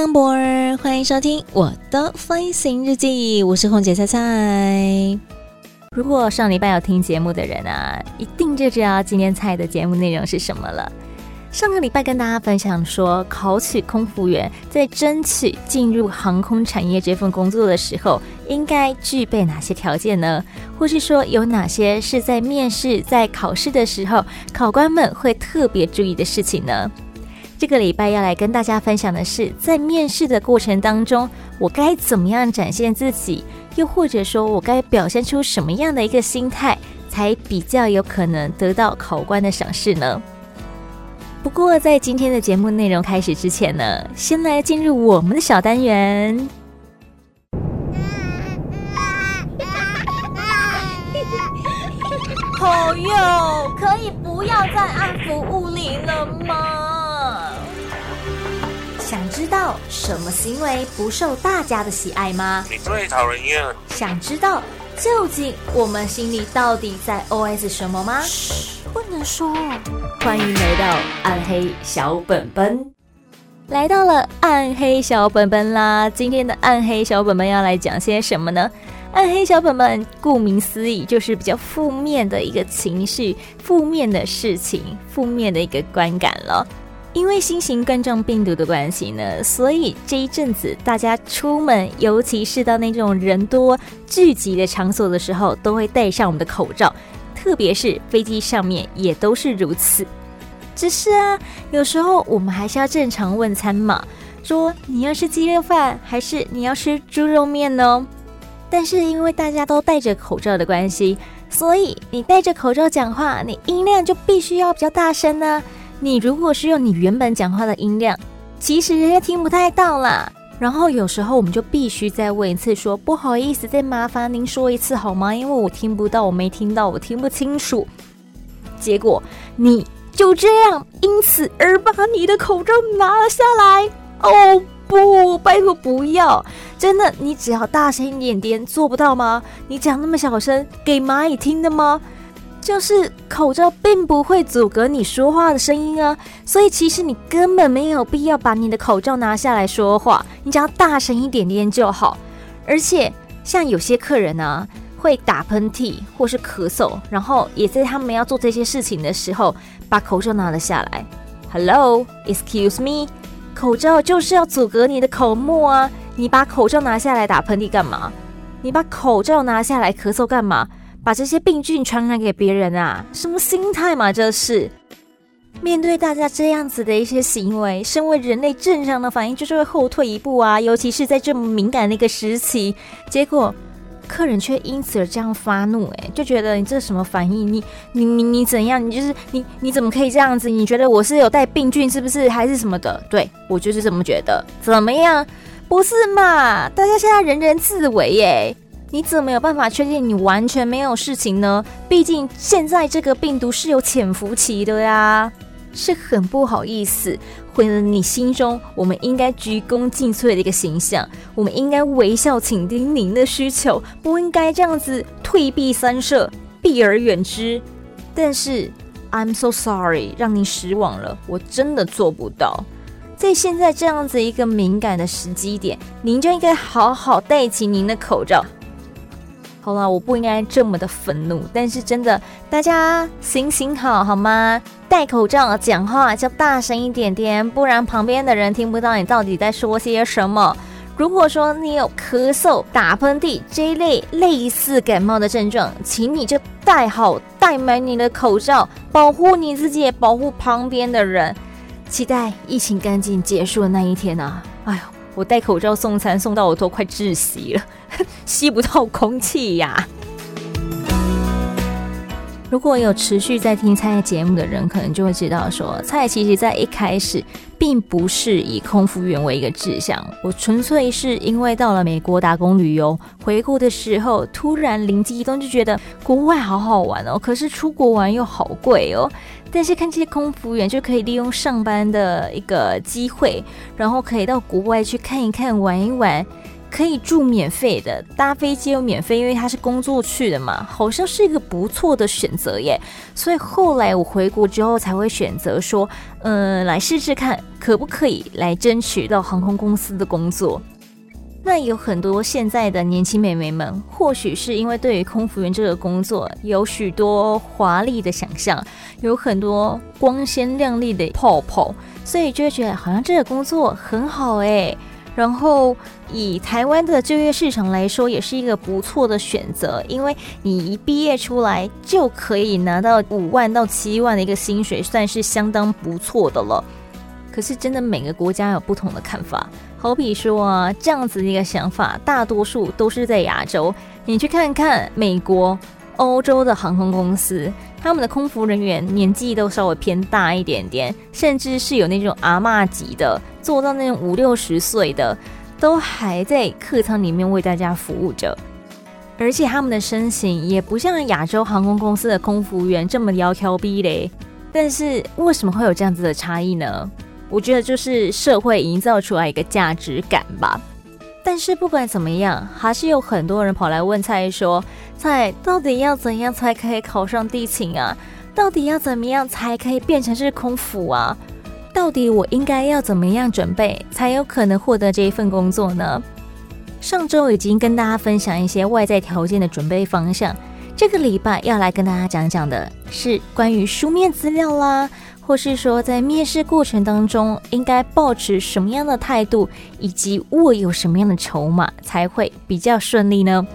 Welcome aboard，欢迎收听我的飞行日记，我是空姐菜菜。如果上礼拜有听节目的人啊，一定就知道今天菜的节目内容是什么了。上个礼拜跟大家分享说，考取空服员在争取进入航空产业这份工作的时候，应该具备哪些条件呢？或是说有哪些是在面试、在考试的时候，考官们会特别注意的事情呢？这个礼拜要来跟大家分享的是，在面试的过程当中，我该怎么样展现自己，又或者说我该表现出什么样的一个心态，才比较有可能得到考官的赏识呢？不过，在今天的节目内容开始之前呢，先来进入我们的小单元。朋友，可以不要再按服务铃了吗？想知道什么行为不受大家的喜爱吗？你最讨人厌。想知道究竟我们心里到底在 OS 什么吗？不能说。欢迎来到暗黑小本本，来到了暗黑小本本啦！今天的暗黑小本本要来讲些什么呢？暗黑小本本顾名思义就是比较负面的一个情绪、负面的事情、负面的一个观感了。因为新型冠状病毒的关系呢，所以这一阵子大家出门，尤其是到那种人多聚集的场所的时候，都会戴上我们的口罩，特别是飞机上面也都是如此。只是啊，有时候我们还是要正常问餐嘛，说你要吃鸡肉饭还是你要吃猪肉面呢？但是因为大家都戴着口罩的关系，所以你戴着口罩讲话，你音量就必须要比较大声呢。你如果是用你原本讲话的音量，其实人家听不太到啦。然后有时候我们就必须再问一次说，不好意思，再麻烦您说一次好吗？因为我听不到，我没听到，我听不清楚。结果你就这样因此而把你的口罩拿了下来。哦不，拜托不要！真的，你只要大声一点点，做不到吗？你讲那么小声，给蚂蚁听的吗？就是口罩并不会阻隔你说话的声音啊，所以其实你根本没有必要把你的口罩拿下来说话，你只要大声一点点就好。而且像有些客人呢、会打喷嚏或是咳嗽，然后也在他们要做这些事情的时候，把口罩拿了下来。Hello，excuse me，口罩就是要阻隔你的口沫啊，你把口罩拿下来打喷嚏干嘛？你把口罩拿下来咳嗽干嘛？把这些病菌传染给别人啊？什么心态嘛？这是面对大家这样子的一些行为，身为人类正常的反应就是会后退一步啊。尤其是在这么敏感的一个时期，结果客人却因此而这样发怒，哎，就觉得你这什么反应？你你你你怎样？你就是你你怎么可以这样子？你觉得我是有带病菌是不是？还是什么的？对，我就是这么觉得。怎么样？不是嘛？大家现在人人自危耶。你怎么有办法确定你完全没有事情呢？毕竟现在这个病毒是有潜伏期的呀，是很不好意思毁了你心中我们应该鞠躬尽瘁的一个形象。我们应该微笑倾听您的需求，不应该这样子退避三舍、避而远之。但是 I'm so sorry，让您失望了，我真的做不到。在现在这样子一个敏感的时机点，您就应该好好戴起您的口罩。好了，我不应该这么的愤怒，但是真的，大家行行好好吗？戴口罩讲话就大声一点点，不然旁边的人听不到你到底在说些什么。如果说你有咳嗽、打喷嚏这一类类似感冒的症状，请你就戴好、戴满你的口罩，保护你自己，也保护旁边的人。期待疫情赶紧结束的那一天啊！哎呦。我戴口罩送餐，送到我都快窒息了，吸不到空气呀。如果有持续在听菜节目的人，可能就会知道说，菜其实在一开始并不是以空服员为一个志向，我纯粹是因为到了美国打工旅游，回国的时候突然灵机一动，就觉得国外好好玩哦，可是出国玩又好贵哦。但是看这些空服员就可以利用上班的一个机会，然后可以到国外去看一看、玩一玩。可以住免费的，搭飞机又免费，因为他是工作去的嘛，好像是一个不错的选择耶。所以后来我回国之后才会选择说，嗯，来试试看可不可以来争取到航空公司的工作。那有很多现在的年轻美眉们，或许是因为对于空服员这个工作有许多华丽的想象，有很多光鲜亮丽的泡泡，所以就会觉得好像这个工作很好诶。然后以台湾的就业市场来说，也是一个不错的选择，因为你一毕业出来就可以拿到五万到七万的一个薪水，算是相当不错的了。可是真的每个国家有不同的看法，好比说啊，这样子的一个想法，大多数都是在亚洲。你去看看美国、欧洲的航空公司，他们的空服人员年纪都稍微偏大一点点，甚至是有那种阿嬷级的。做到那种五六十岁的，都还在客舱里面为大家服务着，而且他们的身形也不像亚洲航空公司的空服员这么窈窕儞嘞。但是为什么会有这样子的差异呢？我觉得就是社会营造出来一个价值感吧。但是不管怎么样，还是有很多人跑来问菜说：“菜到底要怎样才可以考上地勤啊？到底要怎么样才可以变成是空服啊？”到底我应该要怎么样准备，才有可能获得这一份工作呢？上周已经跟大家分享一些外在条件的准备方向，这个礼拜要来跟大家讲讲的是关于书面资料啦，或是说在面试过程当中应该抱持什么样的态度，以及握有什么样的筹码才会比较顺利呢？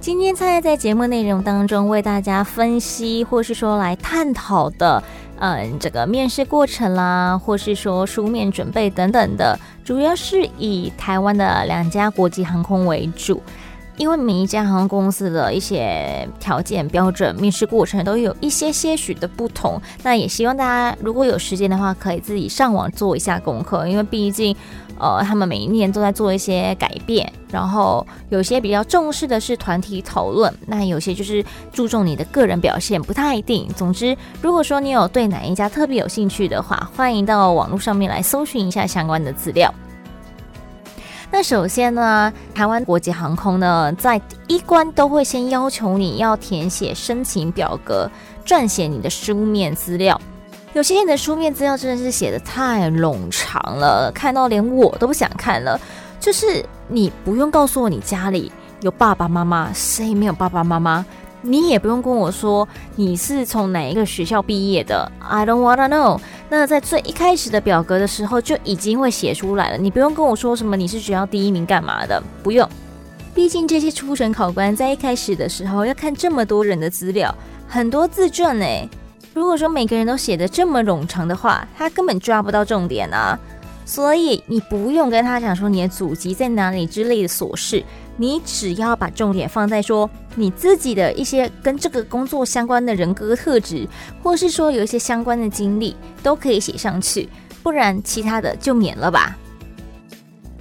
今天菜在节目内容当中为大家分析，或是说来探讨的。嗯，这个面试过程啦，或是说书面准备等等的，主要是以台湾的两家国际航空为主，因为每一家航空公司的一些条件标准、面试过程都有一些些许的不同。那也希望大家如果有时间的话，可以自己上网做一下功课，因为毕竟。呃，他们每一年都在做一些改变，然后有些比较重视的是团体讨论，那有些就是注重你的个人表现，不太一定。总之，如果说你有对哪一家特别有兴趣的话，欢迎到网络上面来搜寻一下相关的资料。那首先呢，台湾国际航空呢，在第一关都会先要求你要填写申请表格，撰写你的书面资料。有些人的书面资料真的是写得太冗长了，看到连我都不想看了。就是你不用告诉我你家里有爸爸妈妈，谁没有爸爸妈妈？你也不用跟我说你是从哪一个学校毕业的，I don't wanna know。那在最一开始的表格的时候就已经会写出来了，你不用跟我说什么你是学校第一名干嘛的，不用。毕竟这些初审考官在一开始的时候要看这么多人的资料，很多自传呢。如果说每个人都写得这么冗长的话，他根本抓不到重点啊！所以你不用跟他讲说你的祖籍在哪里之类的琐事，你只要把重点放在说你自己的一些跟这个工作相关的人格特质，或是说有一些相关的经历，都可以写上去，不然其他的就免了吧。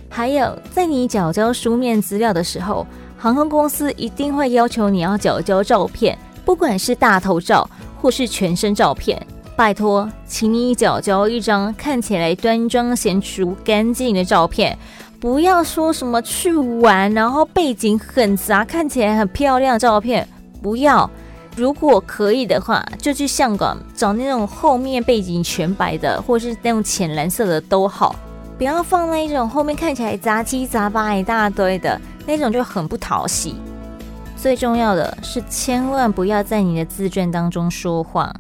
还有，在你缴交书面资料的时候，航空公司一定会要求你要缴交照片，不管是大头照。或是全身照片，拜托，请你缴交一张看起来端庄娴淑、干净的照片，不要说什么去玩，然后背景很杂，看起来很漂亮的照片，不要。如果可以的话，就去香港找那种后面背景全白的，或是那种浅蓝色的都好，不要放那一种后面看起来杂七杂八一大堆的那种，就很不讨喜。最重要的是，千万不要在你的自传当中说谎，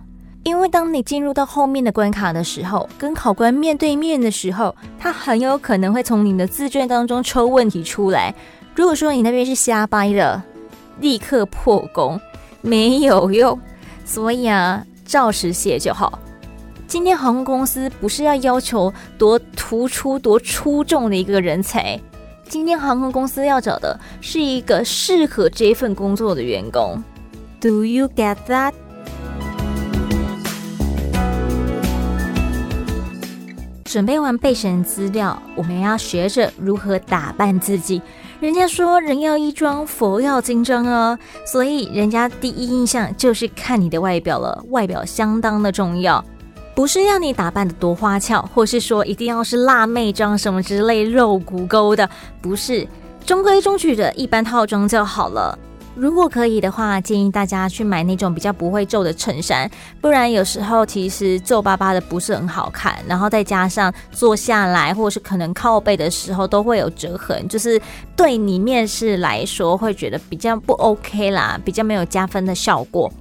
因为当你进入到后面的关卡的时候，跟考官面对面的时候，他很有可能会从你的自传当中抽问题出来。如果说你那边是瞎掰的，立刻破功，没有用。所以啊，照实写就好。今天航空公司不是要要求多突出、多出众的一个人才。今天航空公司要找的是一个适合这份工作的员工，Do you get that？准备完备审资料，我们要学着如何打扮自己。人家说人要衣装，佛要金装哦，所以人家第一印象就是看你的外表了，外表相当的重要。不是要你打扮得多花俏，或是说一定要是辣妹装什么之类肉骨勾的，不是，中规中矩的一般套装就好了。如果可以的话，建议大家去买那种比较不会皱的衬衫，不然有时候其实皱巴巴的不是很好看。然后再加上坐下来或是可能靠背的时候都会有折痕，就是对你面试来说会觉得比较不 OK 啦，比较没有加分的效果。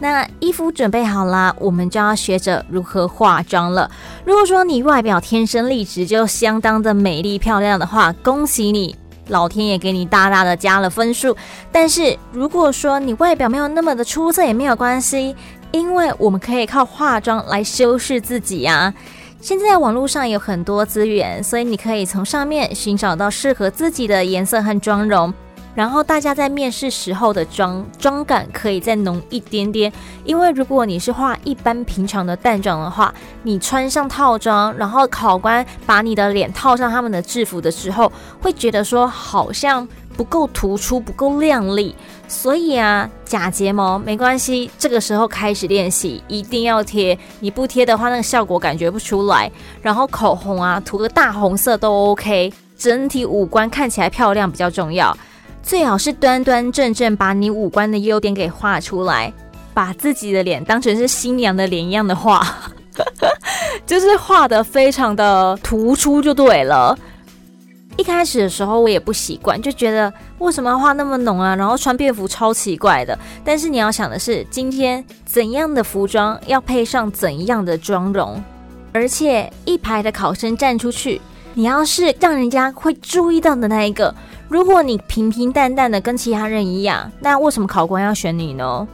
那衣服准备好啦，我们就要学着如何化妆了。如果说你外表天生丽质就相当的美丽漂亮的话，恭喜你。老天爷给你大大的加了分数，但是如果说你外表没有那么的出色也没有关系，因为我们可以靠化妆来修饰自己呀。现在网络上有很多资源，所以你可以从上面寻找到适合自己的颜色和妆容。然后大家在面试时候的妆妆感可以再浓一点点，因为如果你是化一般平常的淡妆的话，你穿上套装，然后考官把你的脸套上他们的制服的时候，会觉得说好像不够突出，不够亮丽。所以啊，假睫毛没关系，这个时候开始练习，一定要贴。你不贴的话，那个效果感觉不出来。然后口红啊，涂个大红色都 OK，整体五官看起来漂亮比较重要。最好是端端正正把你五官的优点给画出来，把自己的脸当成是新娘的脸一样的画，就是画得非常的突出就对了。一开始的时候我也不习惯，就觉得为什么要画那么浓啊，然后穿便服超奇怪的。但是你要想的是，今天怎样的服装要配上怎样的妆容，而且一排的考生站出去，你要是让人家会注意到的那一个。如果你平平淡淡的跟其他人一样，那为什么考官要选你呢？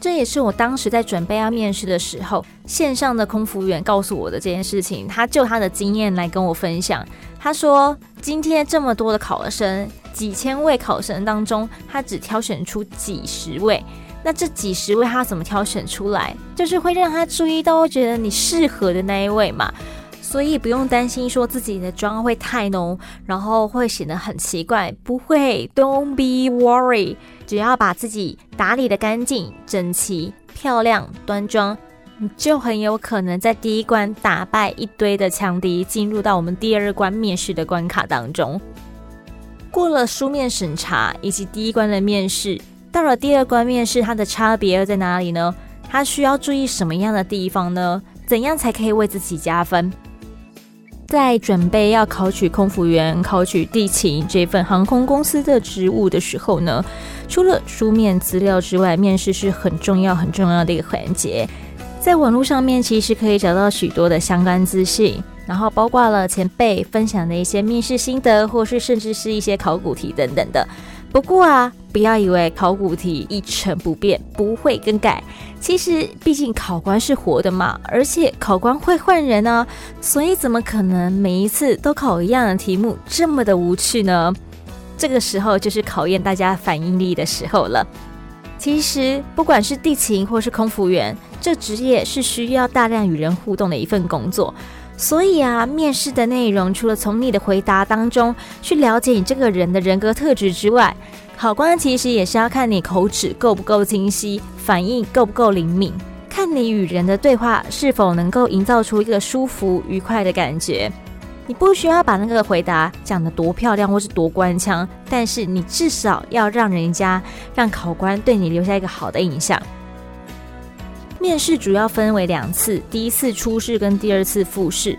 这也是我当时在准备要面试的时候，线上的空服员告诉我的这件事情。他就他的经验来跟我分享。他说，今天这么多的考生，几千位考生当中，他只挑选出几十位。那这几十位他怎么挑选出来？就是会让他注意到，觉得你适合的那一位嘛。所以不用担心说自己的妆会太浓，然后会显得很奇怪。不会，Don't be worried。只要把自己打理得干净、整齐、漂亮、端庄，你就很有可能在第一关打败一堆的强敌，进入到我们第二关面试的关卡当中。过了书面审查以及第一关的面试，到了第二关面试，它的差别又在哪里呢？它需要注意什么样的地方呢？怎样才可以为自己加分？在准备要考取空服员、考取地勤这份航空公司的职务的时候呢，除了书面资料之外，面试是很重要、很重要的一个环节。在网络上面，其实可以找到许多的相关资讯，然后包括了前辈分享的一些面试心得，或是甚至是一些考古题等等的。不过啊，不要以为考古题一成不变，不会更改。其实，毕竟考官是活的嘛，而且考官会换人呢，所以怎么可能每一次都考一样的题目，这么的无趣呢？这个时候就是考验大家反应力的时候了。其实，不管是地勤或是空服员，这职业是需要大量与人互动的一份工作。所以啊，面试的内容除了从你的回答当中去了解你这个人的人格特质之外，考官其实也是要看你口齿够不够清晰，反应够不够灵敏，看你与人的对话是否能够营造出一个舒服愉快的感觉。你不需要把那个回答讲得多漂亮或是多官腔，但是你至少要让人家让考官对你留下一个好的印象。面试主要分为两次，第一次初试跟第二次复试。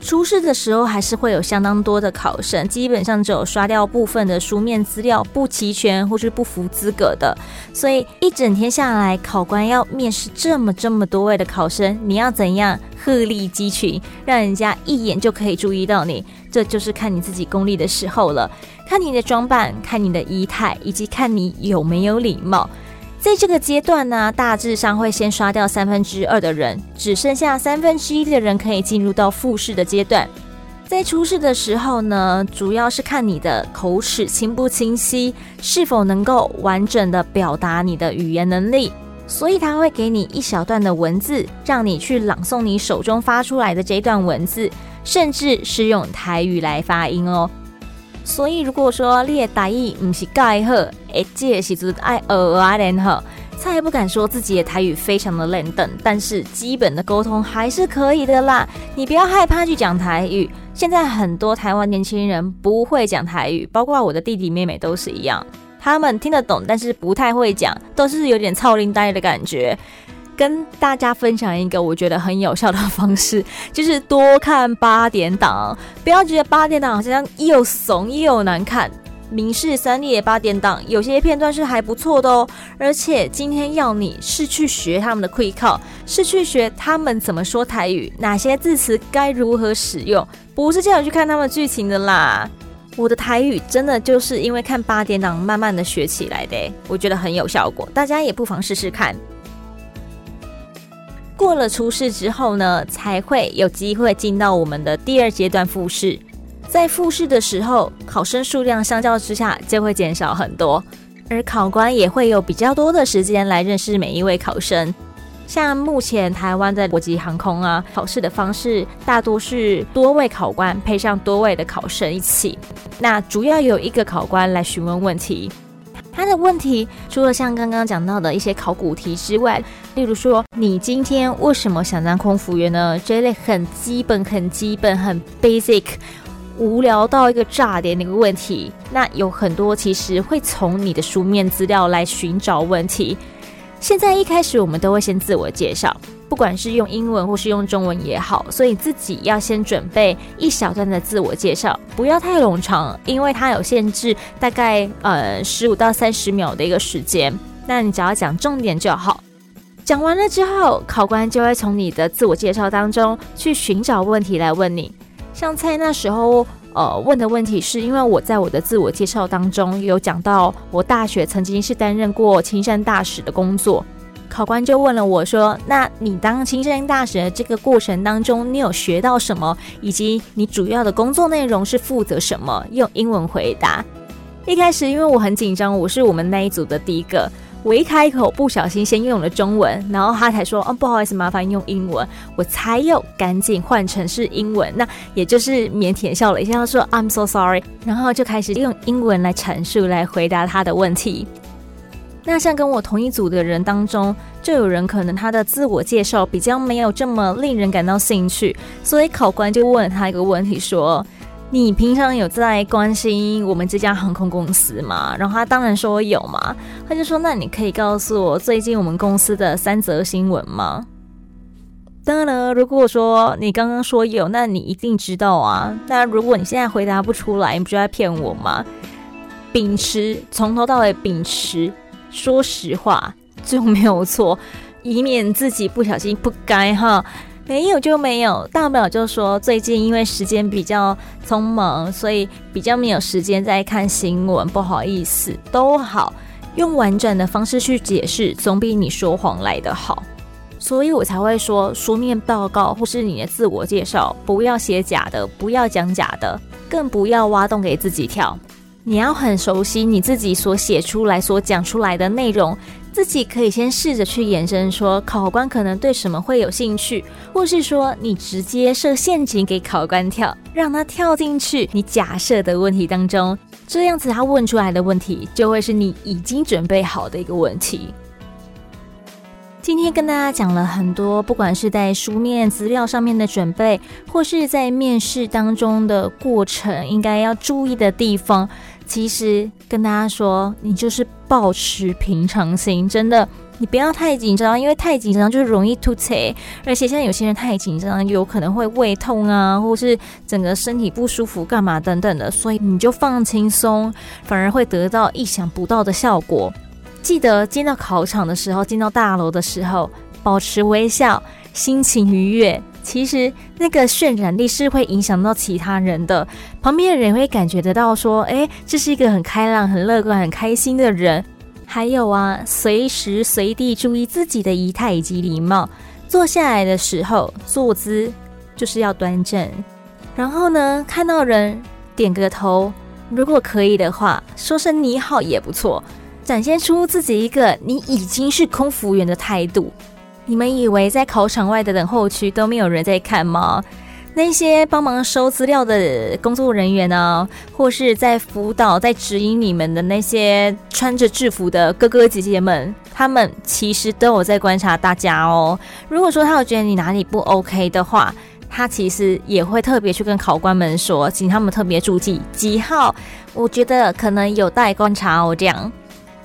初试的时候还是会有相当多的考生，基本上只有刷掉部分的书面资料不齐全或是不符资格的。所以一整天下来，考官要面试这么这么多位的考生，你要怎样鹤立鸡群，让人家一眼就可以注意到你？这就是看你自己功力的时候了，看你的装扮，看你的仪态，以及看你有没有礼貌。在这个阶段呢，大致上会先刷掉三分之二的人，只剩下三分之一的人可以进入到复试的阶段。在初试的时候呢，主要是看你的口齿清不清晰，是否能够完整的表达你的语言能力。所以他会给你一小段的文字，让你去朗诵你手中发出来的这段文字，甚至是用台语来发音哦。所以如果说你的台语不是盖好，哎，这是就是爱学啊练好，他也不敢说自己的台语非常的烂等，但是基本的沟通还是可以的啦。你不要害怕去讲台语。现在很多台湾年轻人不会讲台语，包括我的弟弟妹妹都是一样，他们听得懂，但是不太会讲，都是有点操林呆的感觉。跟大家分享一个我觉得很有效的方式，就是多看八点档，不要觉得八点档好像又怂又难看。明视三立的八点档有些片段是还不错的哦，而且今天要你是去学他们的会考，是去学他们怎么说台语，哪些字词该如何使用，不是叫你去看他们剧情的啦。我的台语真的就是因为看八点档慢慢的学起来的，我觉得很有效果，大家也不妨试试看。过了初试之后呢，才会有机会进到我们的第二阶段复试。在复试的时候，考生数量相较之下就会减少很多，而考官也会有比较多的时间来认识每一位考生。像目前台湾的国际航空啊，考试的方式大多是多位考官配上多位的考生一起，那主要有一个考官来询问问题。他的问题除了像刚刚讲到的一些考古题之外，例如说你今天为什么想当空服员呢？这一类很基本、很基本、很 basic。无聊到一个炸点那个问题，那有很多其实会从你的书面资料来寻找问题。现在一开始我们都会先自我介绍，不管是用英文或是用中文也好，所以自己要先准备一小段的自我介绍，不要太冗长，因为它有限制，大概呃十五到三十秒的一个时间。那你只要讲重点就好。讲完了之后，考官就会从你的自我介绍当中去寻找问题来问你。像蔡那时候，呃，问的问题是因为我在我的自我介绍当中有讲到，我大学曾经是担任过青山大使的工作，考官就问了我说：“那你当青山大使的这个过程当中，你有学到什么？以及你主要的工作内容是负责什么？”用英文回答。一开始因为我很紧张，我是我们那一组的第一个。我一开口不小心先用了中文，然后他才说：“哦，不好意思，麻烦用英文。”我才又赶紧换成是英文，那也就是腼腆笑了一下，说：“I'm so sorry。”然后就开始用英文来阐述、来回答他的问题。那像跟我同一组的人当中，就有人可能他的自我介绍比较没有这么令人感到兴趣，所以考官就问了他一个问题说。你平常有在关心我们这家航空公司吗？然后他当然说有嘛，他就说，那你可以告诉我最近我们公司的三则新闻吗？当然了，如果说你刚刚说有，那你一定知道啊。那如果你现在回答不出来，你不就在骗我吗？秉持从头到尾秉持说实话就没有错，以免自己不小心不该哈。没有就没有，大不了就说最近因为时间比较匆忙，所以比较没有时间在看新闻，不好意思，都好，用婉转的方式去解释，总比你说谎来得好。所以我才会说，书面报告或是你的自我介绍，不要写假的，不要讲假的，更不要挖洞给自己跳。你要很熟悉你自己所写出来、所讲出来的内容。自己可以先试着去延伸，说考官可能对什么会有兴趣，或是说你直接设陷阱给考官跳，让他跳进去你假设的问题当中，这样子他问出来的问题就会是你已经准备好的一个问题。今天跟大家讲了很多，不管是在书面资料上面的准备，或是在面试当中的过程应该要注意的地方。其实跟大家说，你就是保持平常心，真的，你不要太紧张，因为太紧张就容易吐槽。而且现在有些人太紧张，有可能会胃痛啊，或是整个身体不舒服，干嘛等等的，所以你就放轻松，反而会得到意想不到的效果。记得进到考场的时候，进到大楼的时候，保持微笑，心情愉悦。其实那个渲染力是会影响到其他人的，旁边的人会感觉得到说，诶，这是一个很开朗、很乐观、很开心的人。还有啊，随时随地注意自己的仪态以及礼貌。坐下来的时候，坐姿就是要端正，然后呢，看到人点个头，如果可以的话，说声你好也不错，展现出自己一个你已经是空服员的态度。你们以为在考场外的等候区都没有人在看吗？那些帮忙收资料的工作人员呢、或是在辅导、在指引你们的那些穿着制服的哥哥姐姐们，他们其实都有在观察大家哦。如果说他有觉得你哪里不 OK 的话，他其实也会特别去跟考官们说，请他们特别注意几号。我觉得可能有待观察哦。这样，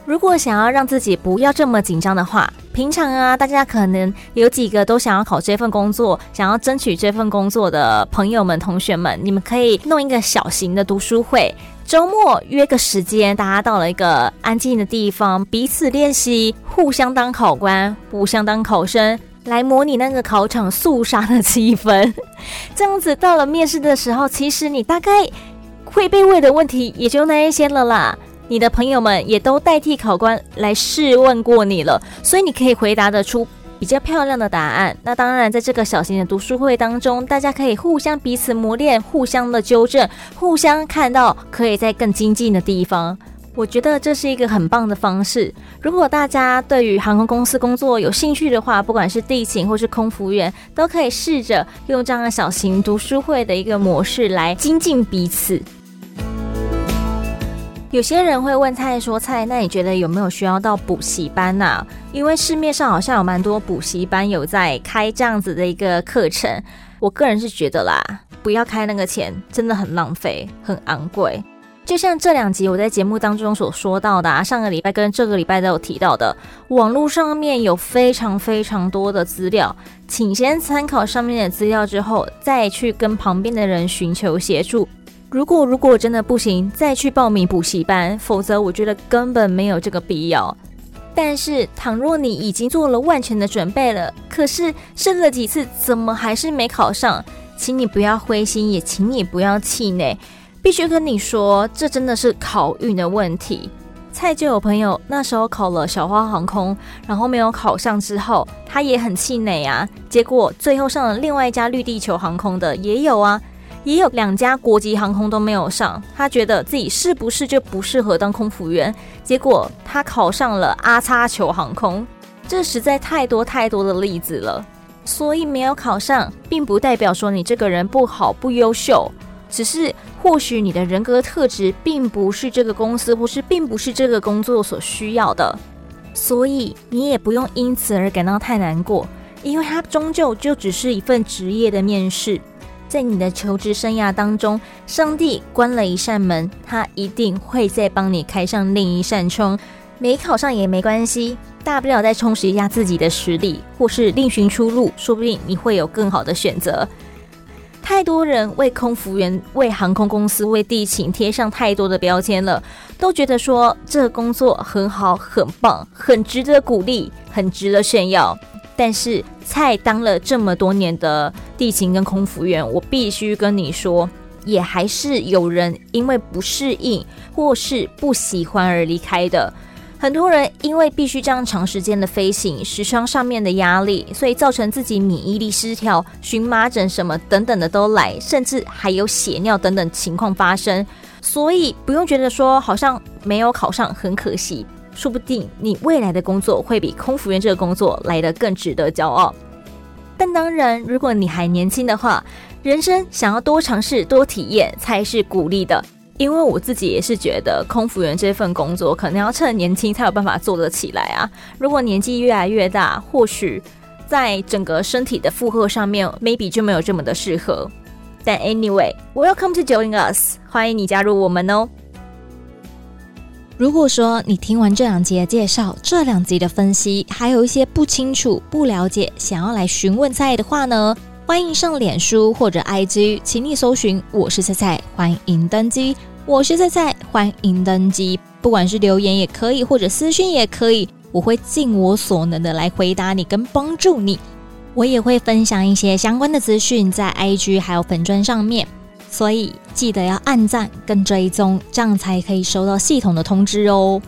如果想要让自己不要这么紧张的话。平常啊，大家可能有几个都想要考这份工作，想要争取这份工作的朋友们、同学们，你们可以弄一个小型的读书会，周末约个时间，大家到了一个安静的地方，彼此练习，互相当考官，互相当考生，来模拟那个考场肃杀的气氛。这样子到了面试的时候，其实你大概会被问的问题也就那一些了啦。你的朋友们也都代替考官来试问过你了，所以你可以回答得出比较漂亮的答案。那当然，在这个小型的读书会当中，大家可以互相彼此磨练，互相的纠正，互相看到可以在更精进的地方。我觉得这是一个很棒的方式。如果大家对于航空公司工作有兴趣的话，不管是地勤或是空服员，都可以试着用这样的小型读书会的一个模式来精进彼此。有些人会问蔡说：“蔡，那你觉得有没有需要到补习班呐？因为市面上好像有蛮多补习班有在开这样子的一个课程。我个人是觉得啦，不要开那个钱，真的很浪费，很昂贵。就像这两集我在节目当中所说到的啊，上个礼拜跟这个礼拜都有提到的，网络上面有非常非常多的资料，请先参考上面的资料之后，再去跟旁边的人寻求协助。”如果如果真的不行，再去报名补习班，否则我觉得根本没有这个必要。但是，倘若你已经做了万全的准备了，可是试了几次，怎么还是没考上？请你不要灰心，也请你不要气馁。必须跟你说，这真的是考运的问题。蔡就有朋友那时候考了小花航空，然后没有考上之后，他也很气馁啊。结果最后上了另外一家绿地球航空的也有啊。也有两家国际航空都没有上，他觉得自己是不是就不适合当空服员？结果他考上了阿叉球航空，这实在太多太多的例子了。所以没有考上，并不代表说你这个人不好不优秀，只是或许你的人格特质并不是这个公司或是并不是这个工作所需要的。所以你也不用因此而感到太难过，因为它终究就只是一份职业的面试。在你的求职生涯当中，上帝关了一扇门，他一定会再帮你开上另一扇窗。没考上也没关系，大不了再充实一下自己的实力，或是另寻出路，说不定你会有更好的选择。太多人为空服员、为航空公司、为地勤贴上太多的标签了，都觉得说这个工作很好、很棒、很值得鼓励、很值得炫耀。但是，蔡当了这么多年的地勤跟空服员，我必须跟你说，也还是有人因为不适应或是不喜欢而离开的。很多人因为必须这样长时间的飞行，时窗上面的压力，所以造成自己免疫力失调、荨麻疹什么等等的都来，甚至还有血尿等等情况发生。所以不用觉得说好像没有考上很可惜。说不定你未来的工作会比空服员这个工作来得更值得骄傲。但当然，如果你还年轻的话，人生想要多尝试、多体验才是鼓励的。因为我自己也是觉得，空服员这份工作可能要趁年轻才有办法做得起来啊。如果年纪越来越大，或许在整个身体的负荷上面，maybe 就没有这么的适合。但 anyway，welcome to join us，欢迎你加入我们哦。如果说你听完这两集的介绍，这两集的分析，还有一些不清楚、不了解，想要来询问菜的话呢，欢迎上脸书或者 IG，请你搜寻“我是菜菜”，欢迎登机。我是菜菜，欢迎登机。不管是留言也可以，或者私讯也可以，我会尽我所能的来回答你跟帮助你。我也会分享一些相关的资讯在 IG 还有粉砖上面。所以记得要按赞跟追踪，这样才可以收到系统的通知哦。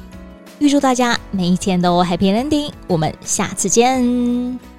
预祝大家每一天都 Happy Ending，我们下次见。